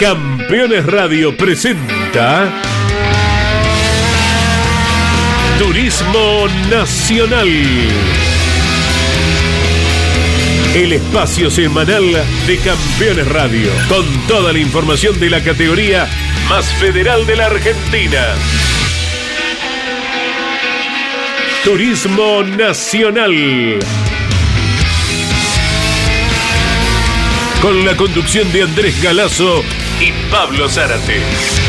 Campeones Radio presenta Turismo Nacional. El espacio semanal de Campeones Radio, con toda la información de la categoría más federal de la Argentina. Turismo Nacional. Con la conducción de Andrés Galazo y Pablo Zárate.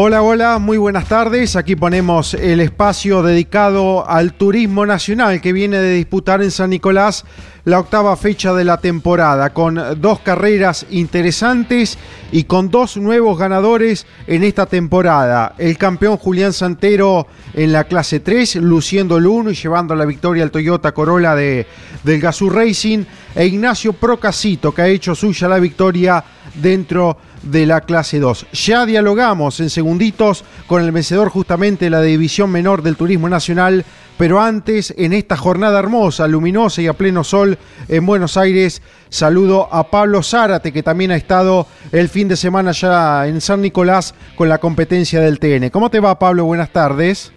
Hola, hola, muy buenas tardes. Aquí ponemos el espacio dedicado al turismo nacional que viene de disputar en San Nicolás la octava fecha de la temporada, con dos carreras interesantes y con dos nuevos ganadores en esta temporada. El campeón Julián Santero en la clase 3, luciendo el 1 y llevando la victoria al Toyota Corolla de, del Gazoo Racing, e Ignacio Procasito, que ha hecho suya la victoria dentro de la clase 2. Ya dialogamos en segunditos con el vencedor justamente de la división menor del Turismo Nacional, pero antes, en esta jornada hermosa, luminosa y a pleno sol en Buenos Aires, saludo a Pablo Zárate, que también ha estado el fin de semana ya en San Nicolás con la competencia del TN. ¿Cómo te va, Pablo? Buenas tardes.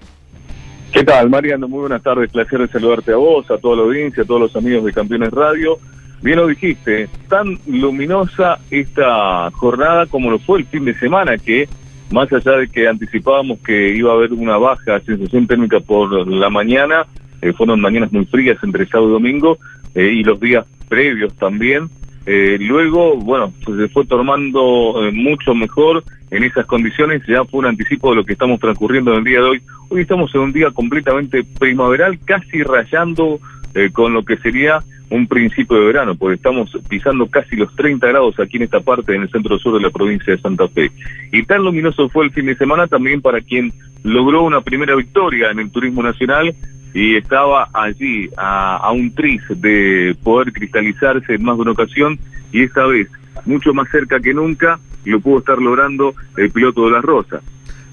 ¿Qué tal, Mariano? Muy buenas tardes. Placer de saludarte a vos, a toda la audiencia, a todos los amigos de Campeones Radio. Bien lo dijiste, tan luminosa esta jornada como lo fue el fin de semana, que más allá de que anticipábamos que iba a haber una baja sensación térmica por la mañana, eh, fueron mañanas muy frías entre sábado y domingo, eh, y los días previos también. Eh, luego, bueno, pues se fue tomando mucho mejor en esas condiciones, ya fue un anticipo de lo que estamos transcurriendo en el día de hoy. Hoy estamos en un día completamente primaveral, casi rayando con lo que sería un principio de verano, porque estamos pisando casi los 30 grados aquí en esta parte, en el centro sur de la provincia de Santa Fe. Y tan luminoso fue el fin de semana también para quien logró una primera victoria en el turismo nacional y estaba allí a, un tris de poder cristalizarse en más de una ocasión y esta vez mucho más cerca que nunca lo pudo estar logrando el piloto de la Rosa.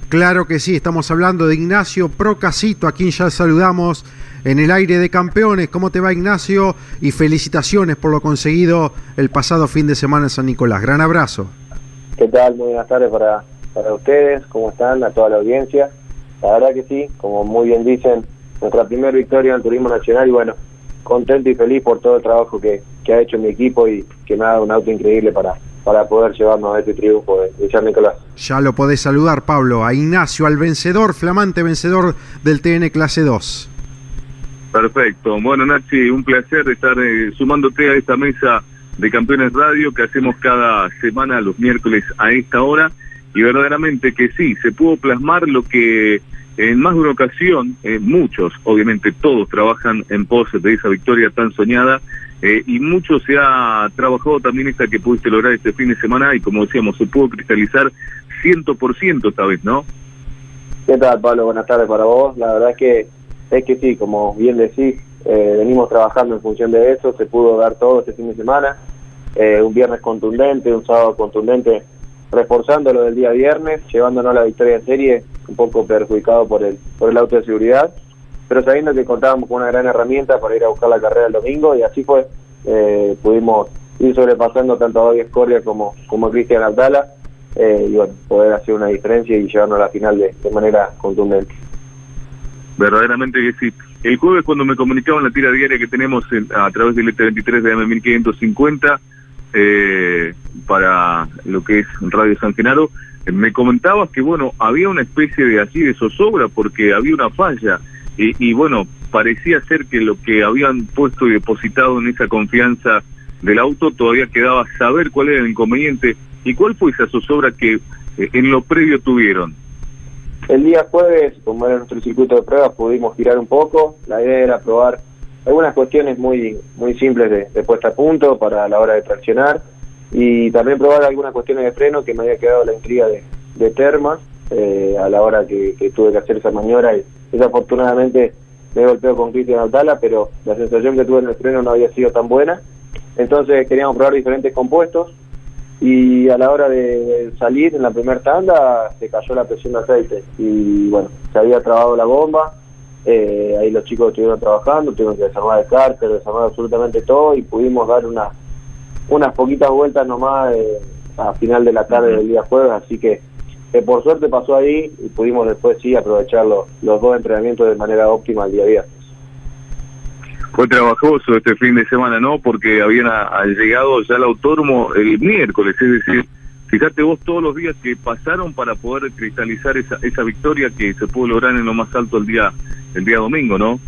Claro que sí, estamos hablando de Ignacio Procasito, a quien ya saludamos en el aire de campeones. ¿Cómo te va Ignacio? Y felicitaciones por lo conseguido el pasado fin de semana en San Nicolás. Gran abrazo. ¿Qué tal? Muy buenas tardes para, para ustedes, ¿cómo están? A toda la audiencia. La verdad que sí, como muy bien dicen, nuestra primera victoria en Turismo Nacional y bueno, contento y feliz por todo el trabajo que, que ha hecho mi equipo y que me ha dado un auto increíble para, para poder llevarnos a este triunfo de, San Nicolás. Ya lo podés saludar, Pablo, a Ignacio, al vencedor, flamante vencedor del TN Clase 2. Perfecto. Bueno, Nachi, un placer estar eh, sumándote a esta mesa de Campeones Radio que hacemos cada semana los miércoles a esta hora. Y verdaderamente que sí, se pudo plasmar lo que en más de una ocasión, eh, muchos, obviamente todos trabajan en pos de esa victoria tan soñada eh, y mucho se ha trabajado también esta que pudiste lograr este fin de semana y como decíamos, se pudo cristalizar 100% esta vez, ¿no? ¿Qué tal, Pablo? Buenas tardes para vos. La verdad que, es que sí, como bien decís, eh, venimos trabajando en función de eso, se pudo dar todo este fin de semana, eh, un viernes contundente, un sábado contundente, reforzando lo del día viernes, llevándonos la victoria en serie, un poco perjudicado por el, por el auto de seguridad, pero sabiendo que contábamos con una gran herramienta para ir a buscar la carrera el domingo y así fue, eh, pudimos ir sobrepasando tanto a David Escoria como, como a Cristian Abdala eh, y bueno, poder hacer una diferencia y llevarnos a la final de, manera contundente. Verdaderamente que sí. El jueves cuando me comunicaban la tira diaria que tenemos a través del ET23 de M1550 eh, para lo que es Radio San Genaro, me comentabas que bueno, había una especie de así de zozobra porque había una falla y, bueno, parecía ser que lo que habían puesto y depositado en esa confianza del auto todavía quedaba saber cuál era el inconveniente y cuál fue esa zozobra que eh, en lo previo tuvieron. El día jueves, como era nuestro circuito de pruebas, pudimos girar un poco. La idea era probar algunas cuestiones muy muy simples de, puesta a punto para la hora de traccionar y también probar algunas cuestiones de freno que me había quedado la intriga de, de termas eh, a la hora que, tuve que hacer esa maniobra y desafortunadamente me golpeó con Cristian Altala, pero la sensación que tuve en el freno no había sido tan buena. Entonces queríamos probar diferentes compuestos y a la hora de salir en la primera tanda se cayó la presión de aceite. Y bueno, se había trabado la bomba, eh, ahí los chicos estuvieron trabajando, tuvimos que desarmar el cárter, desarmar absolutamente todo y pudimos dar una, unas poquitas vueltas nomás eh, a final de la tarde del día jueves, así que por suerte pasó ahí y pudimos después sí aprovechar los, los dos entrenamientos de manera óptima el día viernes fue trabajoso este fin de semana, ¿no? Porque habían llegado ya el autódromo el miércoles, es decir, fíjate vos todos los días que pasaron para poder cristalizar esa, esa victoria que se pudo lograr en lo más alto el día el día domingo, ¿no?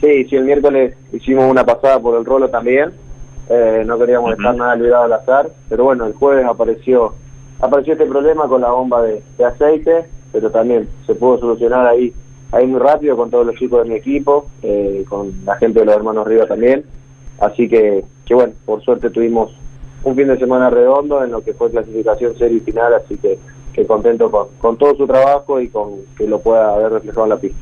Sí, sí, el miércoles hicimos una pasada por el rolo también, eh, no queríamos dejar nada olvidado al azar, pero bueno, el jueves apareció apareció este problema con la bomba de aceite, pero también se pudo solucionar ahí ahí muy rápido con todos los chicos de mi equipo, eh, con la gente de los hermanos Riva también. Así que, que bueno, por suerte tuvimos un fin de semana redondo en lo que fue clasificación serie final, así que, que contento con, con todo su trabajo y con que lo pueda haber reflejado en la pista.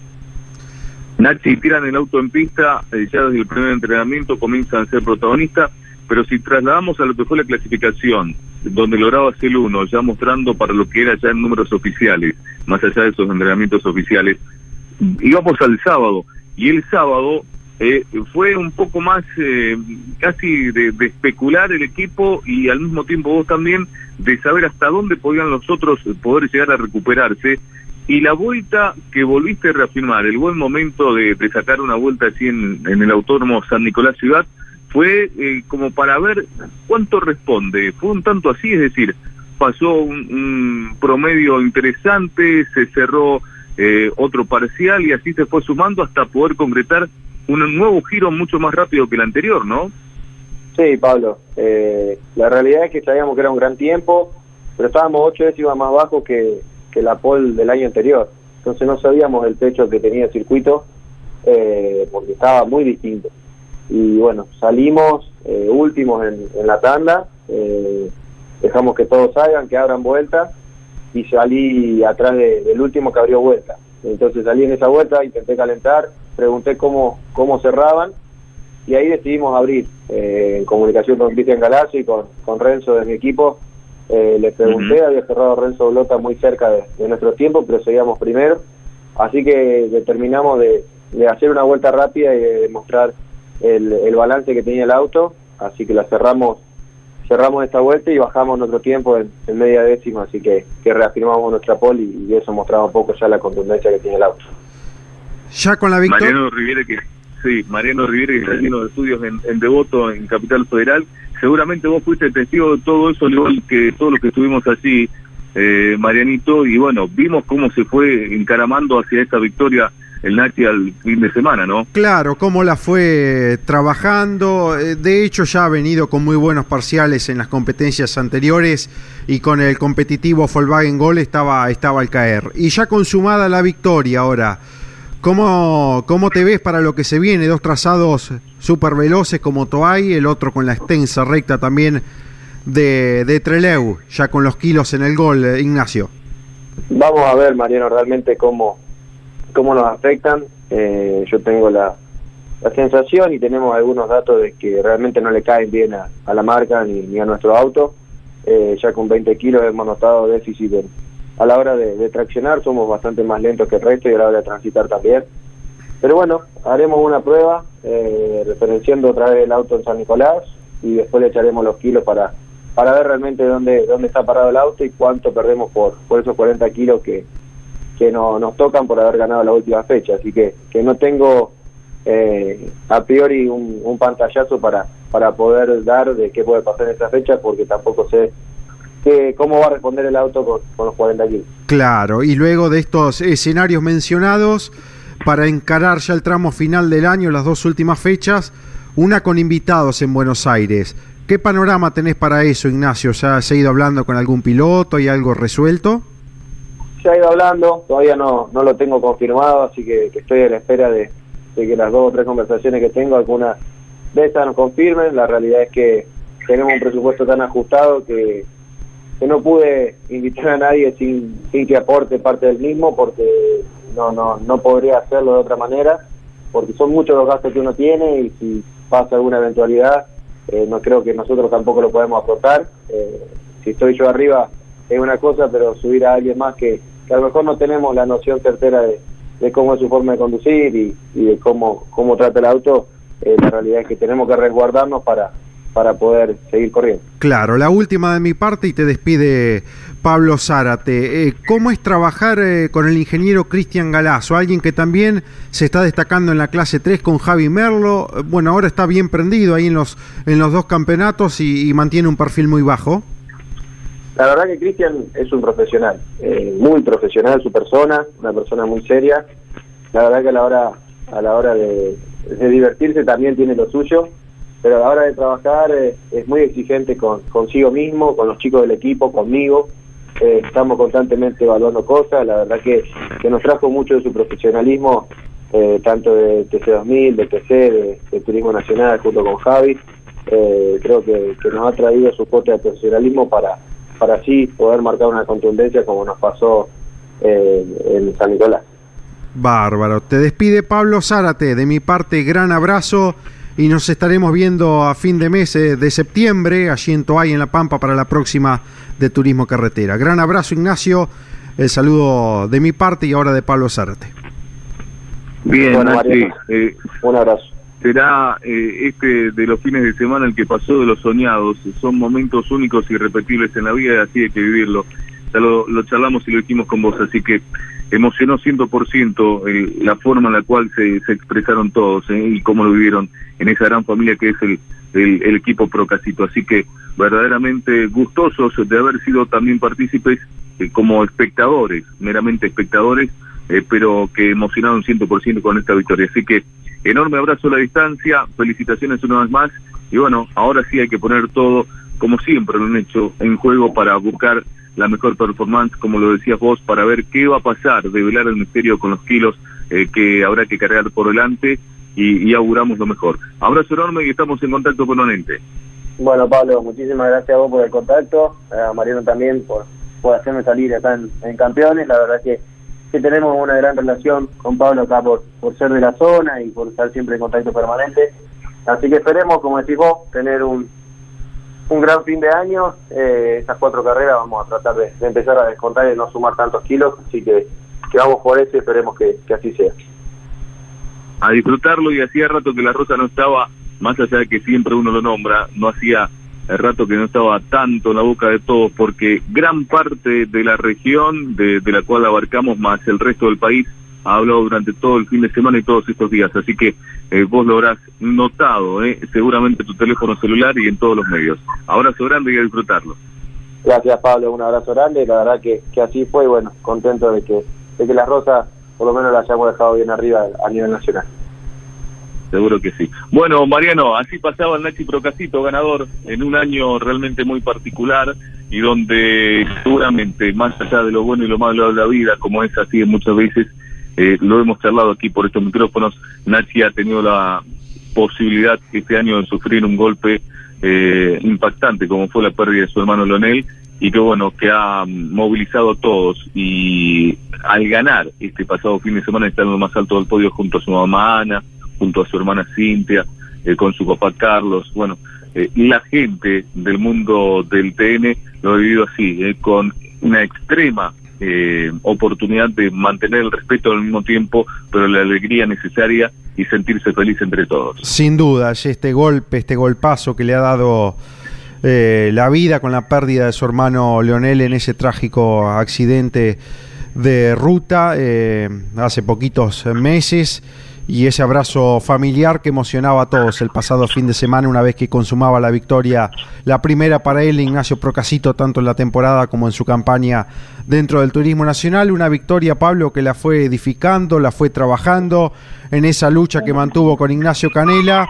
Nachi tiran el auto en pista, eh, ya desde el primer entrenamiento comienzan a ser protagonistas, pero si trasladamos a lo que fue la clasificación, donde lograbas el uno, ya mostrando para lo que era ya en números oficiales, más allá de esos entrenamientos oficiales, íbamos al sábado y el sábado eh, fue un poco más eh, casi de, especular el equipo y al mismo tiempo vos también de saber hasta dónde podían los otros poder llegar a recuperarse. Y la vuelta que volviste a reafirmar, el buen momento de, sacar una vuelta así en, el autónomo San Nicolás Ciudad fue eh, como para ver cuánto responde, fue un tanto así, es decir, pasó un promedio interesante, se cerró eh, otro parcial y así se fue sumando hasta poder concretar un nuevo giro mucho más rápido que el anterior, ¿no? Sí, Pablo. Eh, la realidad es que sabíamos que era un gran tiempo, pero estábamos ocho décimas más bajo que, que la pole del año anterior. Entonces no sabíamos el techo que tenía el circuito eh, porque estaba muy distinto. Y bueno, salimos últimos en, en, la tanda, dejamos que todos salgan, que abran vueltas y salí atrás del último que abrió vuelta. Entonces salí en esa vuelta, intenté calentar, pregunté cómo, cómo cerraban y ahí decidimos abrir. Eh, en comunicación con Cristian Galacio y con, con Renzo de mi equipo, eh, les pregunté, había cerrado Renzo Blota muy cerca de, nuestro tiempo, pero seguíamos primero. Así que determinamos de, hacer una vuelta rápida y de demostrar el, el balance que tenía el auto, así que la cerramos cerramos esta vuelta y bajamos nuestro tiempo en, media décima, así que, reafirmamos nuestra pole y, eso mostraba un poco ya la contundencia que tiene el auto. Ya con la victoria. Mariano Riviere, que sí, Mariano Riviere, que está lleno de estudios en, Devoto, en Capital Federal, seguramente vos fuiste testigo de todo eso, al igual que todos los que estuvimos allí, eh, Marianito, y bueno, vimos cómo se fue encaramando hacia esta victoria el Nachi al fin de semana, ¿no? Claro, cómo la fue trabajando. Eh, de hecho, ya ha venido con muy buenos parciales en las competencias anteriores y con el competitivo Volkswagen Gol estaba, estaba al caer. Y ya consumada la victoria ahora. ¿Cómo, ¿Cómo te ves para lo que se viene? Dos trazados súper veloces como Toay, el otro con la extensa recta también de, de Treleu, ya con los kilos en el gol, eh, Ignacio. Vamos a ver, Mariano, realmente cómo, cómo nos afectan. Eh, yo tengo la, sensación y tenemos algunos datos de que realmente no le caen bien a, la marca ni, a nuestro auto. Eh, ya con 20 kilos hemos notado déficit a la hora de, traccionar, somos bastante más lentos que el resto y a la hora de transitar también. Pero bueno, haremos una prueba eh, referenciando otra vez el auto en San Nicolás y después le echaremos los kilos para, para ver realmente dónde, dónde está parado el auto y cuánto perdemos por, por esos 40 kilos que, que no, nos tocan por haber ganado la última fecha. Así que, que no tengo eh, a priori un, pantallazo para, para poder dar de qué puede pasar en esta fecha porque tampoco sé que, cómo va a responder el auto con, con los 40 kilos. Claro, y luego de estos escenarios mencionados, para encarar ya el tramo final del año, las dos últimas fechas, una con invitados en Buenos Aires. ¿Qué panorama tenés para eso, Ignacio? ¿Ya has ido hablando con algún piloto y algo resuelto? Se ha ido hablando, todavía no, no lo tengo confirmado, así que, estoy a la espera de, que las dos o tres conversaciones que tengo, algunas de estas nos confirmen. La realidad es que tenemos un presupuesto tan ajustado que, que no pude invitar a nadie sin, sin que aporte parte del mismo, porque no, no, no podría hacerlo de otra manera, porque son muchos los gastos que uno tiene y si pasa alguna eventualidad, eh, no creo que nosotros tampoco lo podemos aportar. Eh, si estoy yo arriba es una cosa, pero subir a alguien más que, a lo mejor no tenemos la noción certera de, cómo es su forma de conducir y, de cómo, cómo trata el auto, eh, la realidad es que tenemos que resguardarnos para, para poder seguir corriendo. Claro, la última de mi parte y te despide Pablo Zárate. Eh, ¿Cómo es trabajar eh, con el ingeniero Cristian Galazo, alguien que también se está destacando en la clase 3 con Javi Merlo? Bueno, ahora está bien prendido ahí en los, en los dos campeonatos y, mantiene un perfil muy bajo. La verdad que Cristian es un profesional, eh, muy profesional su persona, una persona muy seria. La verdad que a la hora, a la hora de divertirse también tiene lo suyo pero a la hora de trabajar eh, es muy exigente con, consigo mismo, con los chicos del equipo, conmigo. Eh, estamos constantemente evaluando cosas, la verdad que, nos trajo mucho de su profesionalismo, tanto de TC2000, de TC, de, Turismo Nacional, junto con Javi. creo que, nos ha traído su cuota de profesionalismo para, para así poder marcar una contundencia como nos pasó en San Nicolás. Bárbaro. Te despide Pablo Zárate. De mi parte, gran abrazo y nos estaremos viendo a fin de mes eh, de septiembre allí en Toay, en La Pampa, para la próxima de Turismo Carretera. Gran abrazo, Ignacio. El saludo de mi parte y ahora de Pablo Zárate. Bien, eh, un abrazo. Será eh, este de los fines de semana el que pasó de los soñados. Son momentos únicos y irrepetibles en la vida así hay que vivirlo. Ya lo, charlamos y lo dijimos con vos, así que emocionó 100% eh, la forma en la cual se, se expresaron todos eh, y cómo lo vivieron en esa gran familia que es el, el, equipo Procasito. Así que verdaderamente gustosos de haber sido también partícipes eh, como espectadores, meramente espectadores, pero que emocionaron 100% con esta victoria. Así que enorme abrazo a la distancia, felicitaciones una vez más y bueno, ahora sí hay que poner todo, como siempre lo han hecho, en juego para buscar la mejor performance, como lo decías vos, para ver qué va a pasar, develar el misterio con los kilos eh, que habrá que cargar por delante y, auguramos lo mejor. Abrazo enorme y estamos en contacto permanente. Bueno, Pablo, muchísimas gracias a vos por el contacto, a Mariano también por, por hacerme salir acá en, Campeones. La verdad que, que tenemos una gran relación con Pablo acá por, por ser de la zona y por estar siempre en contacto permanente. Así que esperemos, como decís vos, tener un, un gran fin de año. Eh, estas cuatro carreras vamos a tratar de, empezar a descontar y no sumar tantos kilos, así que, que vamos por eso y esperemos que, así sea. A disfrutarlo y hacía rato que la Rosa no estaba, más allá de que siempre uno lo nombra, no hacía el rato que no estaba tanto en la boca de todos, porque gran parte de la región de, la cual abarcamos más el resto del país ha hablado durante todo el fin de semana y todos estos días, así que eh, vos lo habrás notado, eh, seguramente en tu teléfono celular y en todos los medios. Abrazo grande y a disfrutarlo. Gracias Pablo, un abrazo grande, la verdad que, que así fue bueno, contento de que, de que la Rosa por lo menos la hayamos dejado bien arriba a nivel nacional. Seguro que sí. Bueno, Mariano, así pasaba el Nachi Procasito ganador en un año realmente muy particular y donde seguramente, más allá de lo bueno y lo malo de la vida, como es así muchas veces, eh, lo hemos charlado aquí por estos micrófonos, Nachi ha tenido la posibilidad este año de sufrir un golpe eh, impactante como fue la pérdida de su hermano Leonel y que bueno, que ha movilizado a todos y al ganar este pasado fin de semana está en lo más alto del podio junto a su mamá Ana, junto a su hermana Cintia, eh, con su papá Carlos, bueno, la gente del mundo del TN lo ha vivido así, con una extrema eh, oportunidad de mantener el respeto al mismo tiempo, pero la alegría necesaria y sentirse feliz entre todos. Sin duda, este golpe, este golpazo que le ha dado eh, la vida con la pérdida de su hermano Leonel en ese trágico accidente de ruta eh, hace poquitos meses y ese abrazo familiar que emocionaba a todos el pasado fin de semana una vez que consumaba la victoria, la primera para él, Ignacio Procasito, tanto en la temporada como en su campaña dentro del Turismo Nacional. Una victoria, Pablo, que la fue edificando, la fue trabajando en esa lucha que mantuvo con Ignacio Canela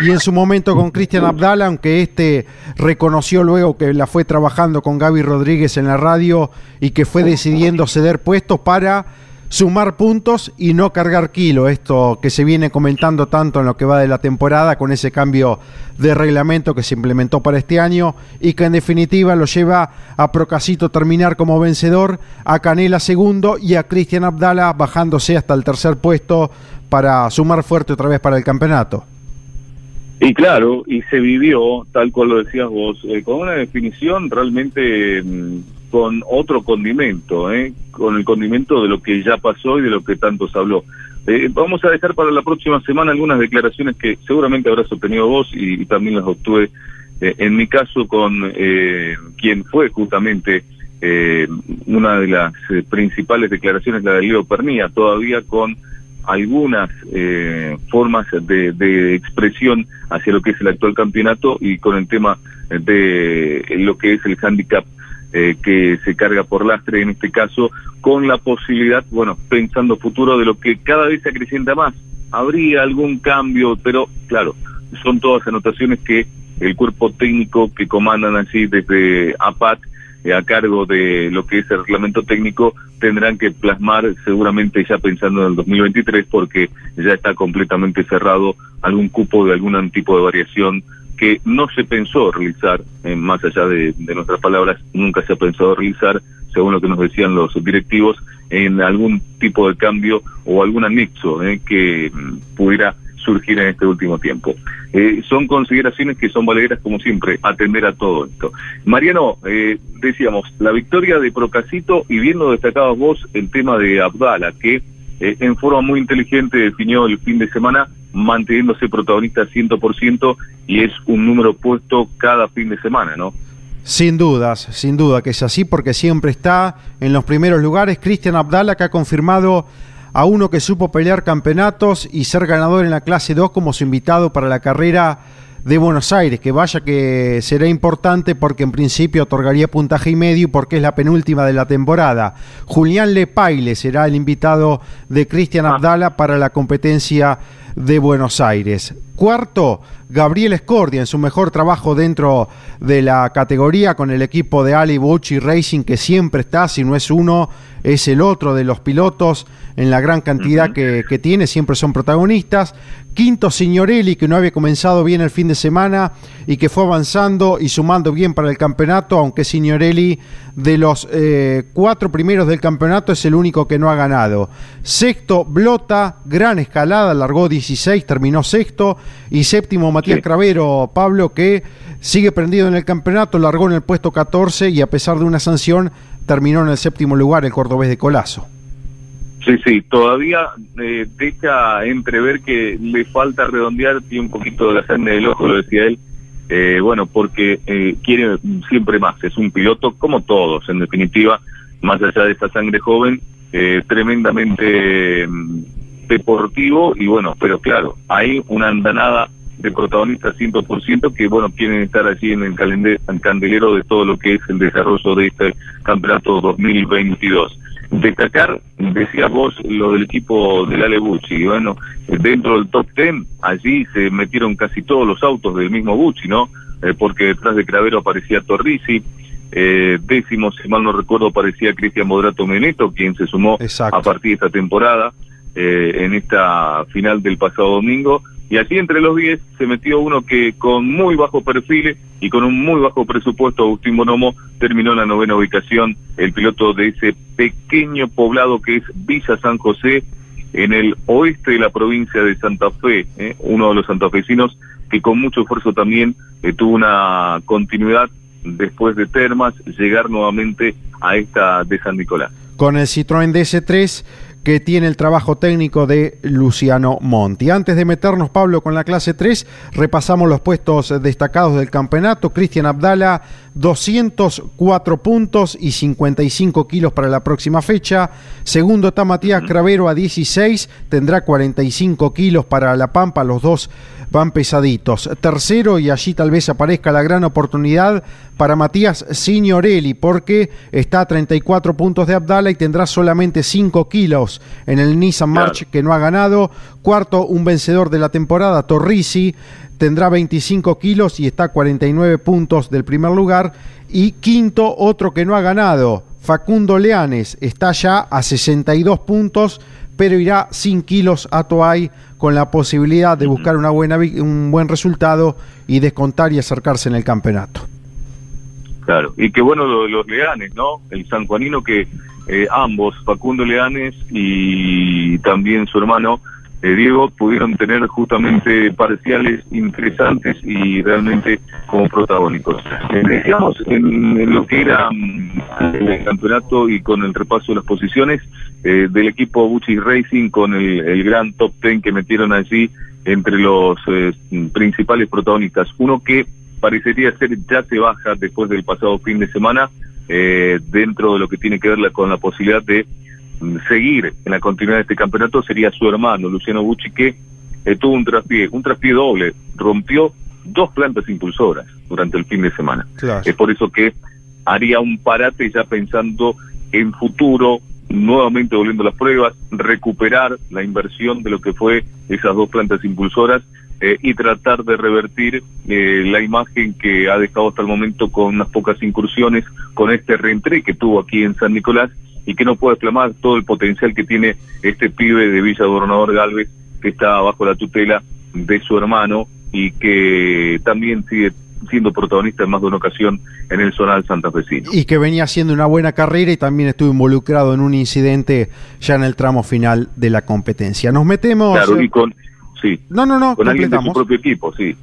y en su momento con Cristian Abdala, aunque este reconoció luego que la fue trabajando con Gaby Rodríguez en la radio y que fue decidiendo ceder puestos para sumar puntos y no cargar kilo, esto que se viene comentando tanto en lo que va de la temporada con ese cambio de reglamento que se implementó para este año y que en definitiva lo lleva a Procasito terminar como vencedor, a Canela segundo y a Cristian Abdala bajándose hasta el tercer puesto para sumar fuerte otra vez para el campeonato. Y claro, y se vivió, tal cual lo decías vos, eh, con una definición realmente mm, con otro condimento, ¿eh? con el condimento de lo que ya pasó y de lo que tanto se habló. Eh, vamos a dejar para la próxima semana algunas declaraciones que seguramente habrás obtenido vos y, también las obtuve eh, en mi caso con quien fue justamente una de las principales declaraciones, la de Leo Pernía, todavía con algunas eh, formas de, expresión hacia lo que es el actual campeonato y con el tema de lo que es el handicap eh, que se carga por lastre en este caso, con la posibilidad, bueno, pensando futuro de lo que cada vez se acrecienta más. Habría algún cambio, pero claro, son todas anotaciones que el cuerpo técnico que comandan así desde APAT eh, a cargo de lo que es el reglamento técnico tendrán que plasmar seguramente ya pensando en el 2023 porque ya está completamente cerrado algún cupo de algún tipo de variación que no se pensó realizar, eh, más allá de, nuestras palabras, nunca se ha pensado realizar, según lo que nos decían los directivos, en algún tipo de cambio o algún anexo eh, que mm, pudiera surgir en este último tiempo. Eh, son consideraciones que son valeras, como siempre, atender a todo esto. Mariano, eh, decíamos, la victoria de Procasito y viendo destacado vos el tema de Abdala, que eh, en forma muy inteligente definió el fin de semana manteniéndose protagonista 100% y es un número puesto cada fin de semana, ¿no? Sin dudas, sin duda que es así porque siempre está en los primeros lugares. Cristian Abdala que ha confirmado a uno que supo pelear campeonatos y ser ganador en la clase 2 como su invitado para la carrera de Buenos Aires, que vaya que será importante porque en principio otorgaría puntaje y medio porque es la penúltima de la temporada. Julián Lepaile será el invitado de Cristian ah. Abdala para la competencia de Buenos Aires. Cuarto, Gabriel Escordia en su mejor trabajo dentro de la categoría con el equipo de Ali Bucci Racing que siempre está, si no es uno, es el otro de los pilotos en la gran cantidad que, que, tiene, siempre son protagonistas. Quinto, Signorelli, que no había comenzado bien el fin de semana y que fue avanzando y sumando bien para el campeonato, aunque Signorelli de los eh, cuatro primeros del campeonato es el único que no ha ganado. Sexto, Blota, gran escalada, largó 16, terminó sexto. Y séptimo, Matías Cravero, Pablo, que sigue prendido en el campeonato, largó en el puesto 14 y a pesar de una sanción terminó en el séptimo lugar el cordobés de Colazo. Sí, sí, todavía eh, deja entrever que le falta redondear, tiene un poquito de la sangre del ojo, lo decía él, eh, bueno, porque eh, quiere siempre más, es un piloto como todos, en definitiva, más allá de esta sangre joven, tremendamente mm, deportivo y bueno, pero claro, hay una andanada de protagonistas 100% que, bueno, quieren estar allí en el candelero de todo lo que es el desarrollo de este campeonato 2022. Destacar, decías vos, lo del equipo del Ale Bucci. Bueno, dentro del top 10, allí se metieron casi todos los autos del mismo Bucci, ¿no? Eh, porque detrás de Cravero aparecía Torrisi, eh, décimo, si mal no recuerdo, aparecía Cristian Modrato Meneto, quien se sumó a partir de esta temporada, eh, en esta final del pasado domingo y así entre los 10 se metió uno que con muy bajo perfil y con un muy bajo presupuesto, Agustín Bonomo, terminó en la novena ubicación, el piloto de ese pequeño poblado que es Villa San José, en el oeste de la provincia de Santa Fe, ¿eh? uno de los santafesinos que con mucho esfuerzo también eh, tuvo una continuidad después de Termas, llegar nuevamente a esta de San Nicolás. Con el Citroën DS3 que tiene el trabajo técnico de Luciano Monti. Antes de meternos, Pablo, con la clase 3, repasamos los puestos destacados del campeonato. Cristian Abdala, 204 puntos y 55 kilos para la próxima fecha. Segundo está Matías Cravero a 16, tendrá 45 kilos para La Pampa, los dos van pesaditos. Tercero, y allí tal vez aparezca la gran oportunidad para Matías Signorelli, porque está a 34 puntos de Abdala y tendrá solamente 5 kilos en el Nissan March que no ha ganado. Cuarto, un vencedor de la temporada, Torrisi, tendrá 25 kilos y está a 49 puntos del primer lugar. Y quinto, otro que no ha ganado, Facundo Leanes, está ya a 62 puntos, pero irá sin kilos a Toay con la posibilidad de buscar una buena, un buen resultado y descontar y acercarse en el campeonato. Claro, y qué bueno los Leanes, ¿no? El sanjuanino que eh, ambos, Facundo Leanes y también su hermano, eh, Diego, pudieron tener justamente parciales interesantes y realmente como protagónicos. Eh, digamos, en, lo que era mm, el campeonato y con el repaso de las posiciones eh, del equipo Bucci Racing con el, gran top ten que metieron allí entre los principales protagonistas. Uno que parecería ser ya se baja después del pasado fin de semana, dentro de lo que tiene que ver con la posibilidad de seguir en la continuidad de este campeonato sería su hermano, Luciano Bucci, que eh, tuvo un traspié, un traspié doble, rompió dos plantas impulsoras durante el fin de semana. Es por eso que haría un parate ya pensando en futuro, nuevamente volviendo las pruebas, recuperar la inversión de lo que fue esas dos plantas impulsoras eh, y tratar de revertir eh, la imagen que ha dejado hasta el momento con unas pocas incursiones, con este reentré que tuvo aquí en San Nicolás y que no puede exclamar todo el potencial que tiene este pibe de Villa Gobernador Galvez que está bajo la tutela de su hermano y que también sigue siendo protagonista en más de una ocasión en el zonal santafesino. Y que venía haciendo una buena carrera y también estuvo involucrado en un incidente ya en el tramo final de la competencia. Nos metemos... Claro, y con... Sí. No, no, no. Con alguien de su propio equipo, sí.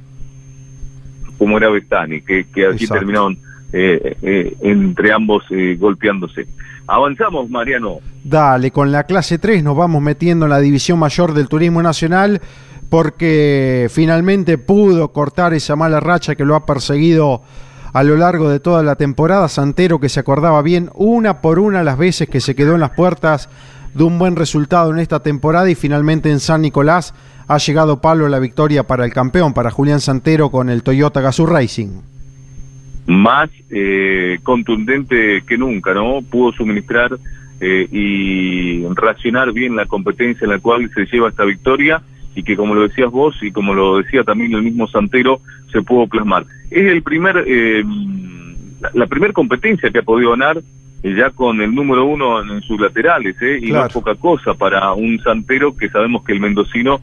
Como era Bestani, que, que así terminaron eh, eh, entre ambos eh, golpeándose. Avanzamos, Mariano. Dale, con la clase 3 nos vamos metiendo en la división mayor del turismo nacional porque finalmente pudo cortar esa mala racha que lo ha perseguido a lo largo de toda la temporada. Santero que se acordaba bien una por una las veces que se quedó en las puertas de un buen resultado en esta temporada y finalmente en San Nicolás ha llegado Pablo la victoria para el campeón, para Julián Santero con el Toyota Gazoo Racing más eh, contundente que nunca, ¿no? Pudo suministrar eh, y racionar bien la competencia en la cual se lleva esta victoria y que como lo decías vos y como lo decía también el mismo Santero, se pudo plasmar. Es el primer, eh, la, primera competencia que ha podido ganar ya con el número uno en, sus laterales, ¿eh? y no es poca cosa para un Santero que sabemos que el mendocino,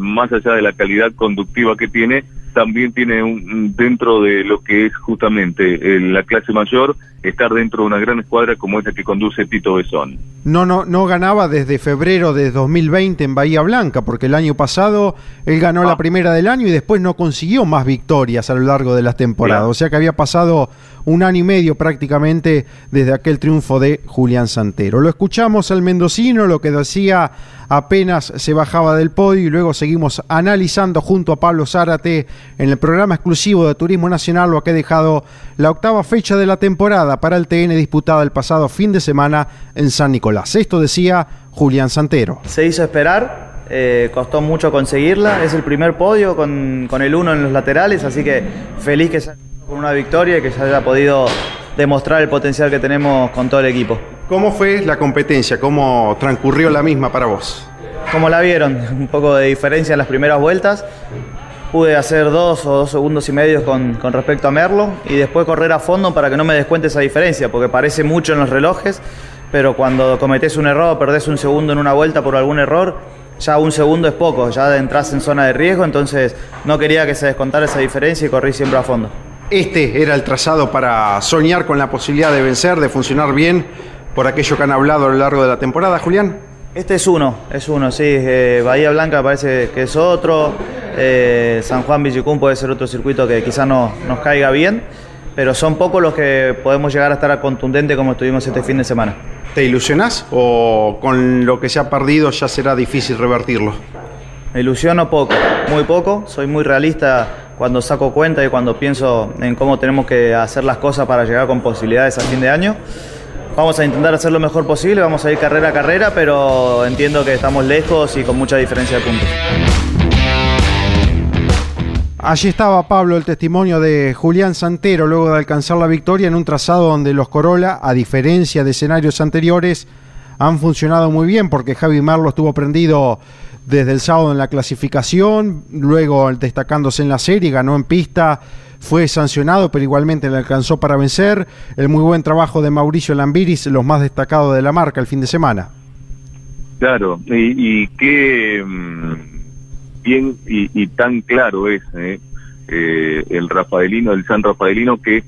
más allá de la calidad conductiva que tiene, también tiene un, dentro de lo que es justamente eh, la clase mayor, estar dentro de una gran escuadra como esta que conduce Tito Besón. No, no, no ganaba desde febrero de 2020 en Bahía Blanca, porque el año pasado él ganó la ah. primera del año y después no consiguió más victorias a lo largo de las temporadas. O sea que había pasado un año y medio prácticamente desde aquel triunfo de Julián Santero. Lo escuchamos al mendocino, lo que decía apenas se bajaba del podio y luego seguimos analizando junto a Pablo Zárate en el programa exclusivo de Turismo Nacional lo que ha dejado la octava fecha de la temporada para el TN disputada el pasado fin de semana en San Nicolás. Esto decía Julián Santero. Se hizo esperar, eh, costó mucho conseguirla, es el primer podio con, con el uno en los laterales, así que feliz que sea con una victoria y que se haya podido demostrar el potencial que tenemos con todo el equipo. ¿Cómo fue la competencia? ¿Cómo transcurrió la misma para vos? Como la vieron, un poco de diferencia en las primeras vueltas. Pude hacer dos o dos segundos y medio con, respecto a Merlo y después correr a fondo para que no me descuente esa diferencia, porque parece mucho en los relojes, pero cuando cometés un error, perdés un segundo en una vuelta por algún error, ya un segundo es poco, ya entras en zona de riesgo, entonces no quería que se descontara esa diferencia y corrí siempre a fondo. Este era el trazado para soñar con la posibilidad de vencer, de funcionar bien, por aquello que han hablado a lo largo de la temporada, Julián. Este es uno, es uno, sí. Eh, Bahía Blanca parece que es otro. Eh, San Juan Villicún puede ser otro circuito que quizás no, nos caiga bien, pero son pocos los que podemos llegar a estar a contundente como estuvimos este fin de semana. ¿Te ilusionás o con lo que se ha perdido ya será difícil revertirlo? Me ilusiono poco, muy poco. Soy muy realista cuando saco cuenta y cuando pienso en cómo tenemos que hacer las cosas para llegar con posibilidades a fin de año. Vamos a intentar hacer lo mejor posible, vamos a ir carrera a carrera, pero entiendo que estamos lejos y con mucha diferencia de puntos. Allí estaba Pablo, el testimonio de Julián Santero luego de alcanzar la victoria en un trazado donde los Corolla, a diferencia de escenarios anteriores, han funcionado muy bien porque Javi Marlo estuvo prendido desde el sábado en la clasificación, luego destacándose en la serie, ganó en pista, fue sancionado, pero igualmente le alcanzó para vencer. El muy buen trabajo de Mauricio Lambiris, los más destacados de la marca el fin de semana. Claro, y, qué mm, bien y, tan claro es eh, eh, el Rafaelino, el San Rafaelino, que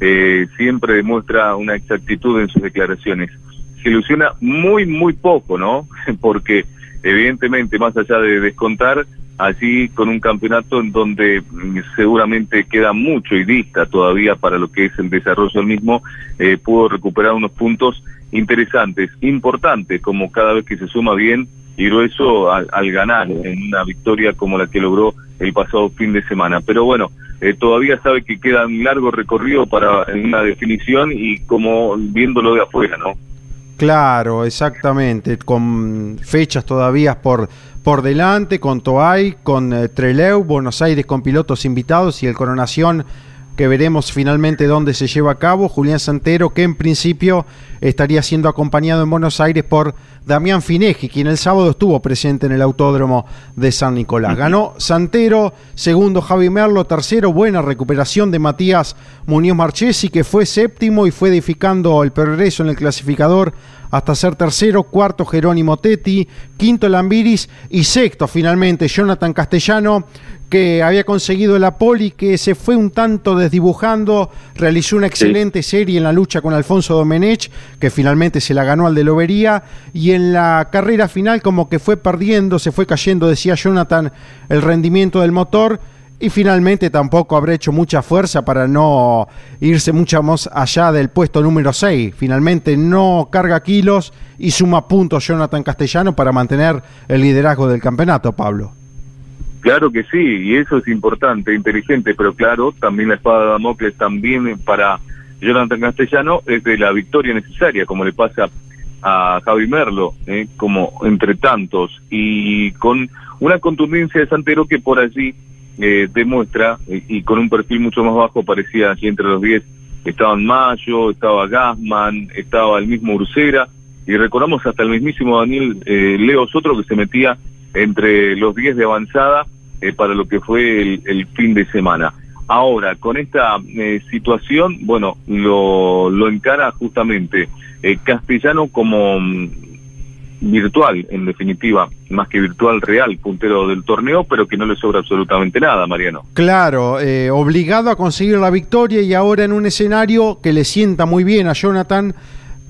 eh, siempre demuestra una exactitud en sus declaraciones. Se ilusiona muy, muy poco, ¿no? Porque evidentemente, más allá de descontar, allí con un campeonato en donde mm, seguramente queda mucho y dista todavía para lo que es el desarrollo del mismo, eh, pudo recuperar unos puntos interesantes, importantes, como cada vez que se suma bien y grueso al, ganar en una victoria como la que logró el pasado fin de semana. Pero bueno, eh, todavía sabe que queda un largo recorrido para una definición y como viéndolo de afuera, ¿no? Claro, exactamente, con fechas todavía por, por delante, con Toay, con eh, Treleu, Buenos Aires con pilotos invitados y el Coronación que veremos finalmente dónde se lleva a cabo. Julián Santero, que en principio estaría siendo acompañado en Buenos Aires por Damián Fineji, quien el sábado estuvo presente en el autódromo de San Nicolás. Ganó Santero, segundo Javi Merlo, tercero, buena recuperación de Matías Muñoz Marchesi, que fue séptimo y fue edificando el progreso en el clasificador hasta ser tercero, cuarto Jerónimo Tetti, quinto Lambiris y sexto finalmente Jonathan Castellano, que había conseguido la poli, que se fue un tanto desdibujando, realizó una excelente serie en la lucha con Alfonso Domenech, que finalmente se la ganó al de Lobería, y en la carrera final como que fue perdiendo, se fue cayendo, decía Jonathan, el rendimiento del motor, y finalmente tampoco habrá hecho mucha fuerza para no irse mucho más allá del puesto número 6. Finalmente no carga kilos y suma puntos Jonathan Castellano para mantener el liderazgo del campeonato, Pablo. Claro que sí, y eso es importante, inteligente, pero claro, también la espada de Damocles también para Jonathan Castellano es de la victoria necesaria, como le pasa a Javi Merlo, ¿eh? como entre tantos, y con una contundencia de Santero que por allí eh, demuestra, y con un perfil mucho más bajo, parecía allí entre los 10, estaban Mayo, estaba Gasman, estaba el mismo Ursera, y recordamos hasta el mismísimo Daniel eh, Leo Sotro que se metía entre los 10 de avanzada eh, para lo que fue el, fin de semana. Ahora, con esta eh, situación, bueno, lo, lo encara justamente eh, Castellano como mm, virtual, en definitiva, más que virtual real, puntero del torneo, pero que no le sobra absolutamente nada, Mariano. Claro, obligado a conseguir la victoria y ahora en un escenario que le sienta muy bien a Jonathan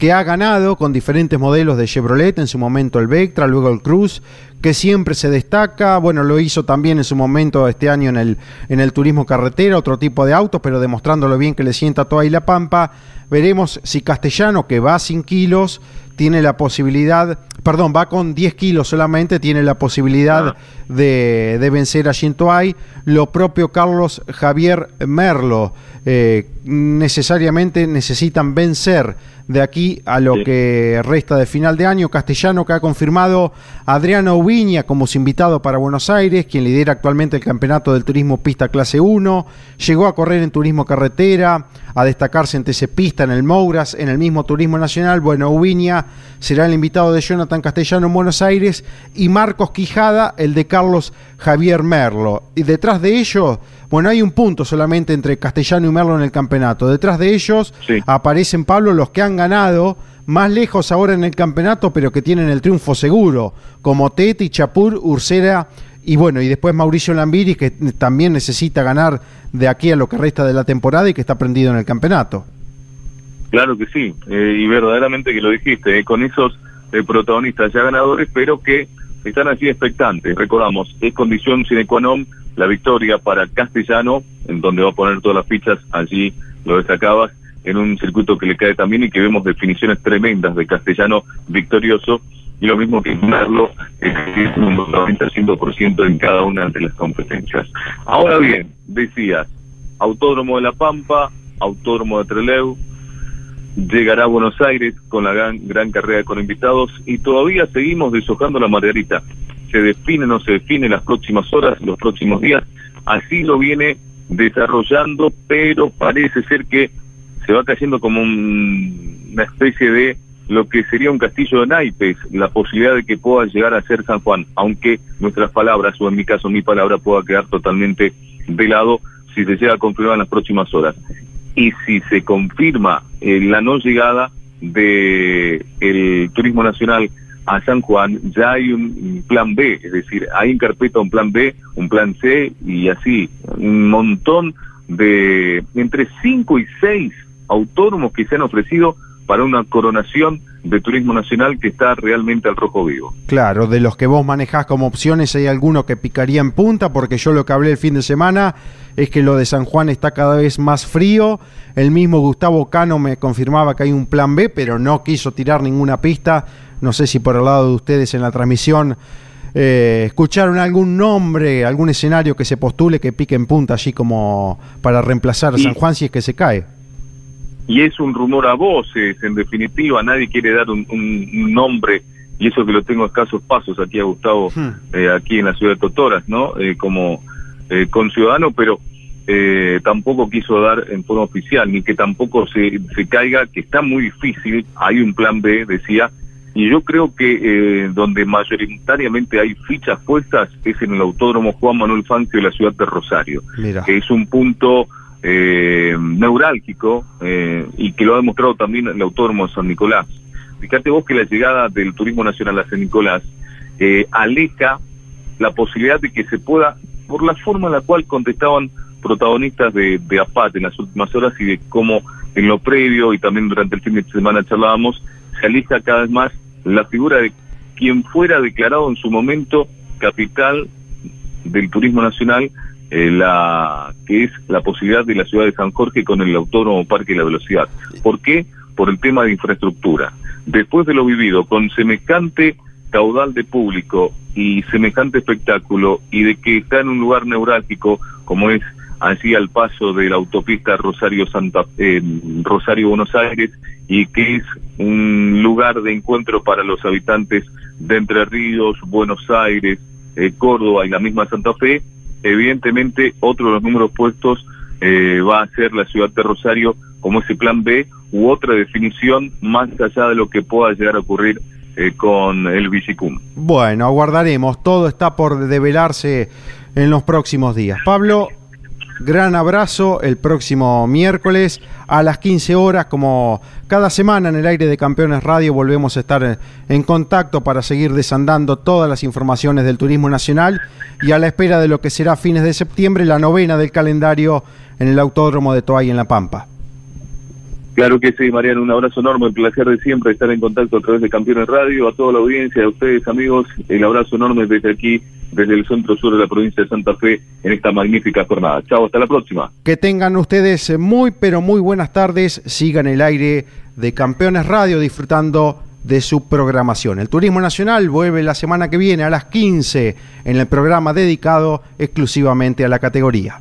que ha ganado con diferentes modelos de Chevrolet, en su momento el Vectra, luego el Cruz, que siempre se destaca, bueno, lo hizo también en su momento este año en el, en el turismo carretera, otro tipo de autos, pero demostrándolo bien que le sienta toda la pampa. Veremos si Castellano, que va sin kilos, tiene la posibilidad, perdón, va con 10 kilos solamente, tiene la posibilidad ah. de, de, vencer a Shintoai. Lo propio Carlos Javier Merlo, eh, necesariamente necesitan vencer de aquí a lo que resta de final de año. Castellano que ha confirmado Adriano Ubiña como su invitado para Buenos Aires, quien lidera actualmente el campeonato del turismo pista clase 1. Llegó a correr en turismo carretera, a destacarse en TC Pista, en el Mouras, en el mismo turismo nacional. Bueno, Ubiña será el invitado de Jonathan Castellano en Buenos Aires y Marcos Quijada, el de Carlos Javier Merlo. Y detrás de ellos bueno, hay un punto solamente entre Castellano y Merlo en el campeonato. Detrás de ellos aparecen, Pablo, los que han ganado más lejos ahora en el campeonato, pero que tienen el triunfo seguro, como Teti, Chapur, Ursera y bueno, y después Mauricio Lambiri, que también necesita ganar de aquí a lo que resta de la temporada y que está prendido en el campeonato. Claro que sí, eh, y verdaderamente que lo dijiste, eh, con esos eh, protagonistas ya ganadores, pero que están así expectantes. Recordamos, es condición sine qua non la victoria para Castellano, en donde va a poner todas las fichas, allí lo destacabas, en un circuito que le cae también y que vemos definiciones tremendas de Castellano victorioso, y lo mismo que Merlo, es un 90-100% en cada una de las competencias. Ahora bien, decías, Autódromo de La Pampa, Autódromo de Treleu, llegará a Buenos Aires con la gran, gran carrera con invitados y todavía seguimos deshojando la margarita. Se define, no se define las próximas horas, los próximos días, así lo viene desarrollando, pero parece ser que se va cayendo como una especie de lo que sería un castillo de naipes, la posibilidad de que pueda llegar a ser San Juan, aunque nuestras palabras, o en mi caso mi palabra, pueda quedar totalmente de lado si se llega a confirmar en las próximas horas. Y si se confirma eh, la no llegada de el turismo nacional a San Juan, ya hay un plan B, es decir, hay en carpeta un plan B, un plan C y así, un montón de entre 5 y 6 autónomos que se han ofrecido para una coronación de turismo nacional que está realmente al rojo vivo. Claro, de los que vos manejás como opciones, ¿hay alguno que picaría en punta? Porque yo lo que hablé el fin de semana es que lo de San Juan está cada vez más frío. El mismo Gustavo Cano me confirmaba que hay un plan B, pero no quiso tirar ninguna pista. No sé si por el lado de ustedes en la transmisión eh, escucharon algún nombre, algún escenario que se postule que pique en punta, allí como para reemplazar a San Juan si es que se cae y es un rumor a voces, en definitiva, nadie quiere dar un, nombre, y eso que lo tengo a escasos pasos aquí a Gustavo, hmm. eh, aquí en la ciudad de Totoras, ¿no? Eh, como eh, conciudadano, pero eh, tampoco quiso dar en forma oficial, ni que tampoco se, se caiga, que está muy difícil, hay un plan B, decía, y yo creo que donde mayoritariamente hay fichas puestas es en el Autódromo Juan Manuel Fangio de la ciudad de Rosario, que es un punto eh, neurálgico eh, y que lo ha demostrado también el autónomo de San Nicolás. Fíjate vos que la llegada del turismo nacional a San Nicolás eh, aleja la posibilidad de que se pueda, por la forma en la cual contestaban protagonistas de, de APAT en las últimas horas y de cómo en lo previo y también durante el fin de semana charlábamos, se aleja cada vez más la figura de quien fuera declarado en su momento capital del turismo nacional eh, la que es la posibilidad de la ciudad de San Jorge con el Autónomo Parque de la Velocidad. ¿Por qué? Por el tema de infraestructura. Después de lo vivido, con semejante caudal de público y semejante espectáculo y de que está en un lugar neurálgico como es allí al paso de la autopista Rosario Santa eh, Rosario Buenos Aires y que es un lugar de encuentro para los habitantes de Entre Ríos, Buenos Aires, eh, Córdoba y la misma Santa Fe, evidentemente otro de los números puestos eh, va a ser la ciudad de Rosario como ese plan B u otra definición más allá de lo que pueda llegar a ocurrir eh, con el Bicicum. Bueno, aguardaremos, todo está por develarse en los próximos días. Pablo, gran abrazo el próximo miércoles a las 15 horas, como cada semana en el aire de Campeones Radio volvemos a estar en contacto para seguir desandando todas las informaciones del turismo nacional y a la espera de lo que será fines de septiembre la novena del calendario en el Autódromo de Toay en La Pampa. Claro que sí, Mariano, un abrazo enorme, el placer de siempre estar en contacto a través de Campeones Radio, a toda la audiencia, a ustedes amigos, el abrazo enorme desde aquí, desde el centro sur de la provincia de Santa Fe, en esta magnífica jornada. Chao, hasta la próxima. Que tengan ustedes muy, pero muy buenas tardes, sigan el aire de Campeones Radio disfrutando de su programación. El Turismo Nacional vuelve la semana que viene a las 15 en el programa dedicado exclusivamente a la categoría.